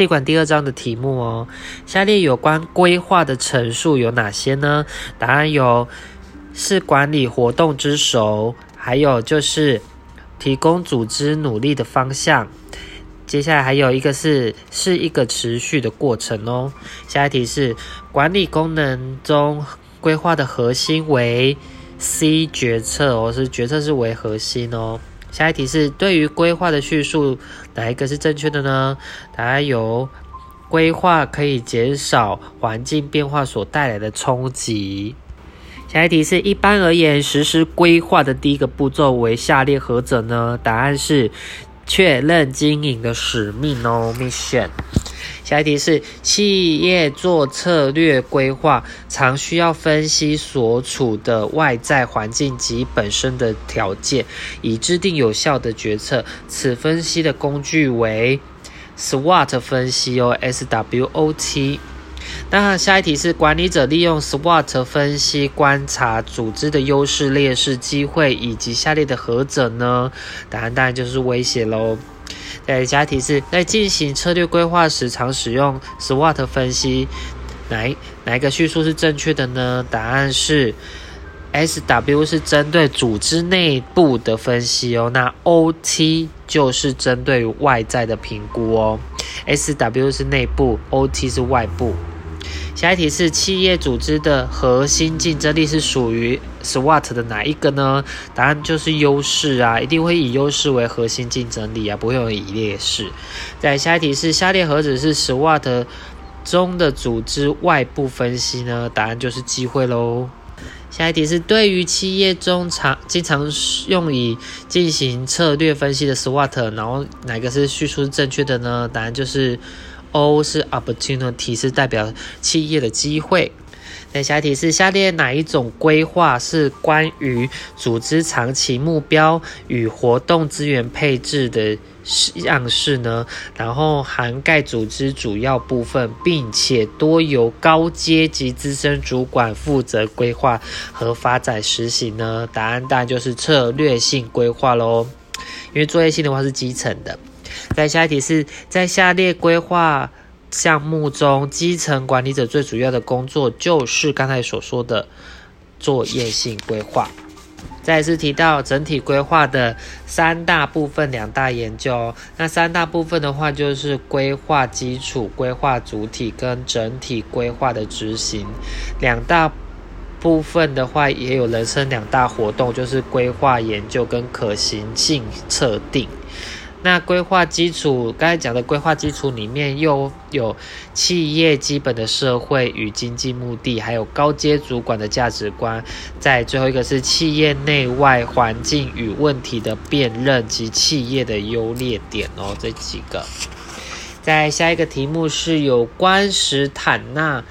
气管第二章的题目哦。下列有关规划的陈述有哪些呢？答案有是管理活动之首，还有就是提供组织努力的方向。接下来还有一个是是一个持续的过程哦。下一题是管理功能中规划的核心为 C 决策哦，是决策是为核心哦。下一题是对于规划的叙述哪一个是正确的呢？答案有规划可以减少环境变化所带来的冲击。下一题是一般而言实施规划的第一个步骤为下列何者呢？答案是。确认经营的使命哦，mission。下一题是企业做策略规划，常需要分析所处的外在环境及本身的条件，以制定有效的决策。此分析的工具为 SWOT 分析哦，S W O T。那下一题是管理者利用 SWOT 分析观察组织的优势、劣势、机会以及下列的何者呢？答案当然就是威胁喽。在下一题是在进行策略规划时常使用 SWOT 分析，哪一哪一个叙述是正确的呢？答案是 SW 是针对组织内部的分析哦，那 OT 就是针对外在的评估哦。SW 是内部，OT 是外部。下一题是企业组织的核心竞争力是属于 SWOT 的哪一个呢？答案就是优势啊，一定会以优势为核心竞争力啊，不会有以劣势。再下一题是下列何者是 SWOT 中的组织外部分析呢？答案就是机会喽。下一题是对于企业中常经常用以进行策略分析的 SWOT，然后哪个是叙述是正确的呢？答案就是。O 是 opportunity，是代表企业的机会。那下一题是下列哪一种规划是关于组织长期目标与活动资源配置的样式呢？然后涵盖组织主要部分，并且多由高阶级资深主管负责规划和发展实行呢？答案当然就是策略性规划喽，因为作业性的话是基层的。在下一题是在下列规划项目中，基层管理者最主要的工作就是刚才所说的作业性规划。再次提到整体规划的三大部分、两大研究。那三大部分的话，就是规划基础、规划主体跟整体规划的执行。两大部分的话，也有人生两大活动，就是规划研究跟可行性测定。那规划基础，刚才讲的规划基础里面又有企业基本的社会与经济目的，还有高阶主管的价值观。在最后一个是企业内外环境与问题的辨认及企业的优劣点哦，这几个。在下一个题目是有关史坦纳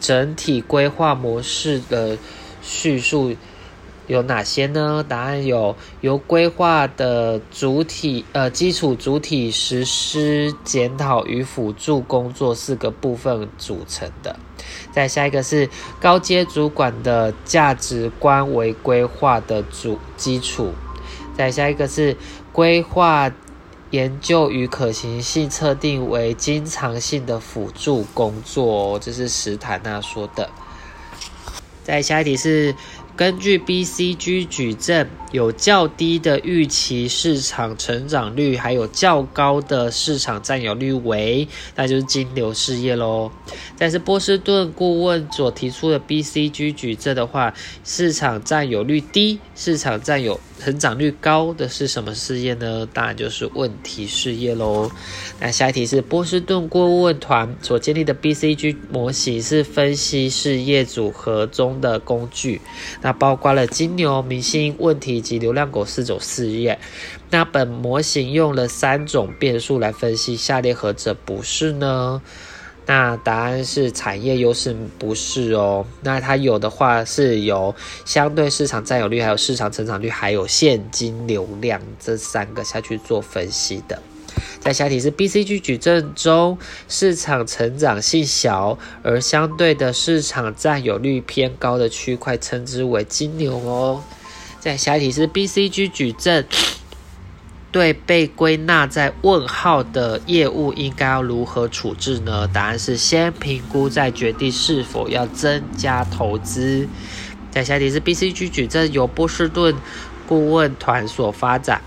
整体规划模式的叙述。有哪些呢？答案有由规划的主体、呃基础主体、实施检讨与辅助工作四个部分组成的。再下一个是高阶主管的价值观为规划的主基础。再下一个是规划研究与可行性测定为经常性的辅助工作哦。这是史坦纳说的。再下一题是。根据 BCG 矩阵，有较低的预期市场成长率，还有较高的市场占有率为，那就是金牛事业喽。但是波士顿顾问所提出的 BCG 矩阵的话，市场占有率低，市场占有。成长率高的是什么事业呢？当然就是问题事业喽。那下一题是波士顿顾问团所建立的 BCG 模型是分析事业组合中的工具，那包括了金牛、明星、问题及流量狗四种事业。那本模型用了三种变数来分析，下列何者不是呢？那答案是产业优势不是哦，那它有的话是有相对市场占有率，还有市场成长率，还有现金流量这三个下去做分析的。在下题是 BCG 矩阵中，市场成长性小而相对的市场占有率偏高的区块，称之为金牛哦。在下题是 BCG 矩阵。对被归纳在问号的业务应该要如何处置呢？答案是先评估再决定是否要增加投资。在下题是 BCG 矩阵由波士顿顾问团所发展。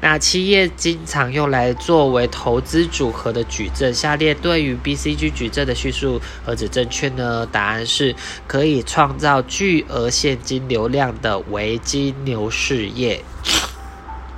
那企业经常用来作为投资组合的矩阵，下列对于 BCG 矩阵的叙述何止正确呢？答案是可以创造巨额现金流量的维金牛事业。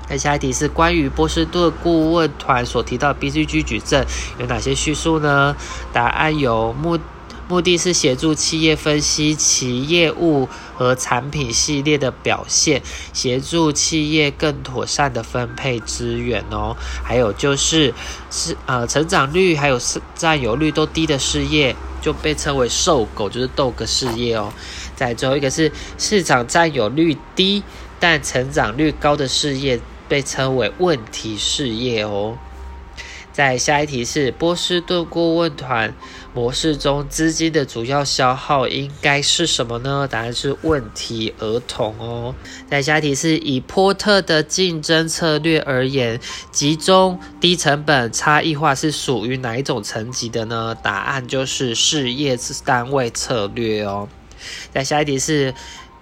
那下一题是关于波士顿顾问团所提到 BCG 矩阵有哪些叙述呢？答案有目。目的是协助企业分析其业务和产品系列的表现，协助企业更妥善的分配资源哦。还有就是是呃成长率还有占有率都低的事业，就被称为瘦狗，就是豆个事业哦。在最后一个是市场占有率低但成长率高的事业，被称为问题事业哦。在下一题是波士顿顾问团模式中资金的主要消耗应该是什么呢？答案是问题儿童哦。在下一题是以波特的竞争策略而言，集中低成本差异化是属于哪一种层级的呢？答案就是事业单位策略哦。在下一题是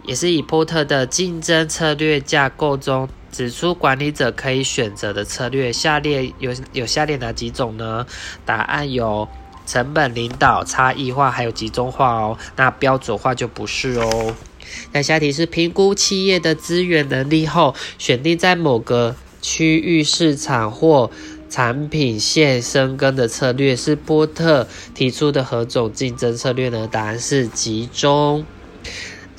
也是以波特的竞争策略架构中。指出管理者可以选择的策略，下列有有下列哪几种呢？答案有成本领导、差异化，还有集中化哦。那标准化就不是哦。那下题是评估企业的资源能力后，选定在某个区域市场或产品线生根的策略，是波特提出的何种竞争策略呢？答案是集中。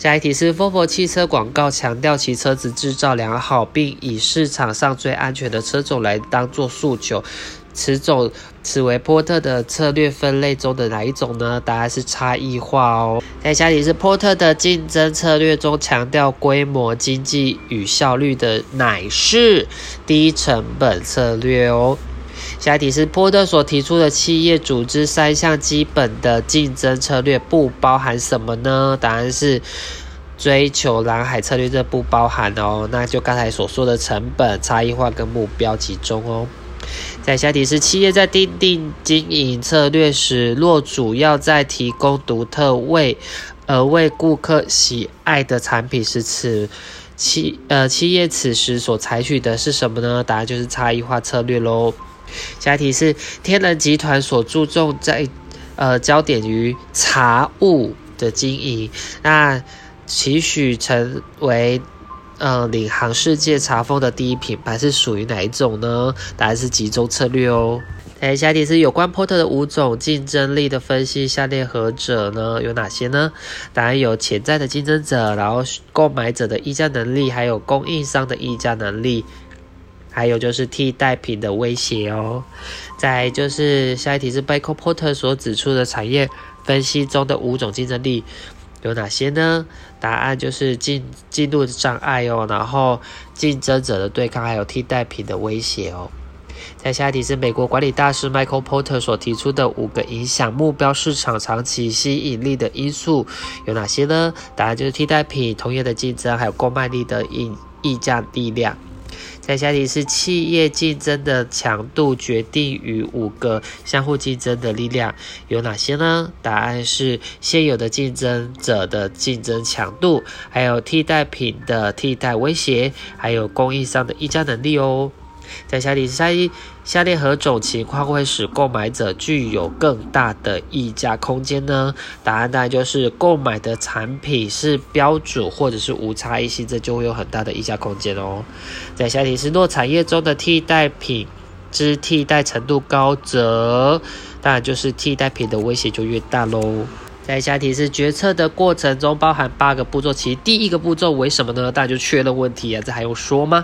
下一题是 v o v o 汽车广告强调其车子制造良好，并以市场上最安全的车种来当做诉求。此种此为波特的策略分类中的哪一种呢？答案是差异化哦。在下题是：波特的竞争策略中强调规模经济与效率的乃是低成本策略哦。下一题是波特所提出的企业组织三项基本的竞争策略不包含什么呢？答案是追求蓝海策略，这不包含哦。那就刚才所说的成本差异化跟目标集中哦。在下题是企业在定定经营策略时，若主要在提供独特为而为顾客喜爱的产品时，此企呃企业此时所采取的是什么呢？答案就是差异化策略喽。下一题是天人集团所注重在，呃，焦点于茶物的经营，那期许成为，呃，领航世界茶风的第一品牌是属于哪一种呢？答案是集中策略哦。哎，下一题是有关波特的五种竞争力的分析，下列何者呢？有哪些呢？答案有潜在的竞争者，然后购买者的议价能力，还有供应商的议价能力。还有就是替代品的威胁哦。再就是下一题是 b a c o Porter 所指出的产业分析中的五种竞争力有哪些呢？答案就是进进入障碍哦，然后竞争者的对抗，还有替代品的威胁哦。在下一题是美国管理大师 Michael Porter 所提出的五个影响目标市场长期吸引力的因素有哪些呢？答案就是替代品、同业的竞争，还有购买力的溢溢价力量。在下题是企业竞争的强度决定于五个相互竞争的力量有哪些呢？答案是现有的竞争者的竞争强度，还有替代品的替代威胁，还有供应商的议价能力哦。在下题下一下列何种情况会使购买者具有更大的溢价空间呢？答案当然就是购买的产品是标准或者是无差异性，这就会有很大的溢价空间哦。在下题是若产业中的替代品之替代程度高，则当然就是替代品的威胁就越大喽。在下题是决策的过程中包含八个步骤，其第一个步骤为什么呢？当然就确认问题啊，这还用说吗？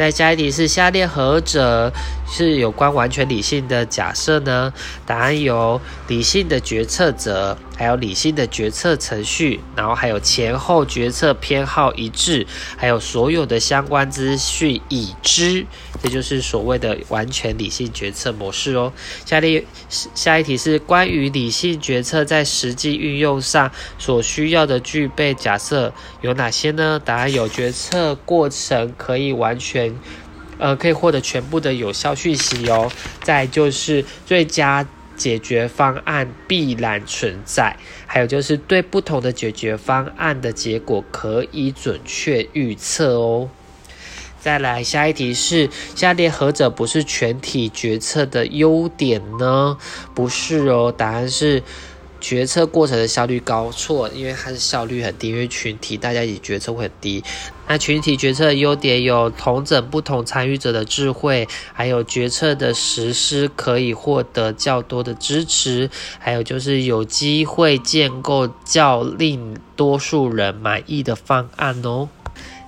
再加一题是下列何者是有关完全理性的假设呢？答案有理性的决策者。还有理性的决策程序，然后还有前后决策偏好一致，还有所有的相关资讯已知，这就是所谓的完全理性决策模式哦。下列下一题是关于理性决策在实际运用上所需要的具备假设有哪些呢？答案有决策过程可以完全呃，可以获得全部的有效讯息哦。再就是最佳解决方案必然存在，还有就是对不同的解决方案的结果可以准确预测哦。再来下一题是：下列何者不是全体决策的优点呢？不是哦，答案是决策过程的效率高。错，因为它是效率很低，因为群体大家一起决策会很低。那群体决策的优点有同整不同参与者的智慧，还有决策的实施可以获得较多的支持，还有就是有机会建构较令多数人满意的方案哦。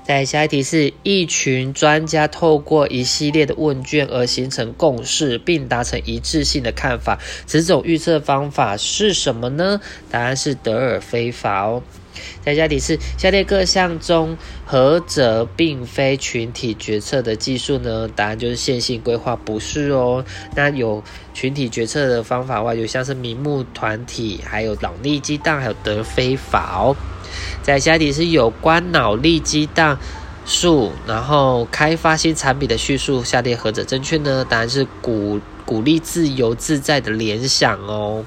在下一题是一群专家透过一系列的问卷而形成共识，并达成一致性的看法。此种预测方法是什么呢？答案是德尔菲法哦。在下题是下列各项中何者并非群体决策的技术呢？答案就是线性规划，不是哦。那有群体决策的方法外，有像是名目团体，还有脑力激荡，还有德菲法哦。在下题是有关脑力激荡术，然后开发新产品的叙述，下列何者正确呢？答案是鼓鼓励自由自在的联想哦。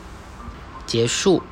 结束。